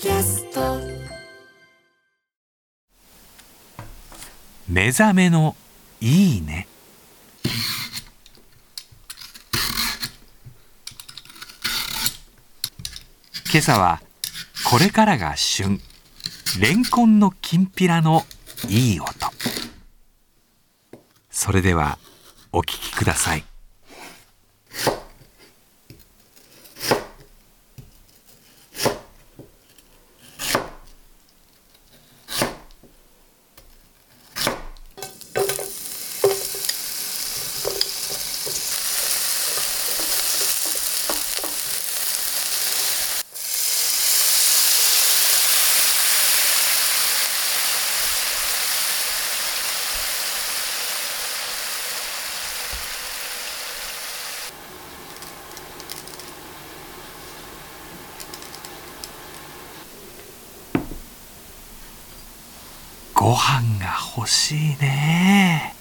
キャスト。目覚めのいいね。今朝はこれからが旬。レンコンのきんぴらのいい音。それではお聞きください。ご飯が欲しいね。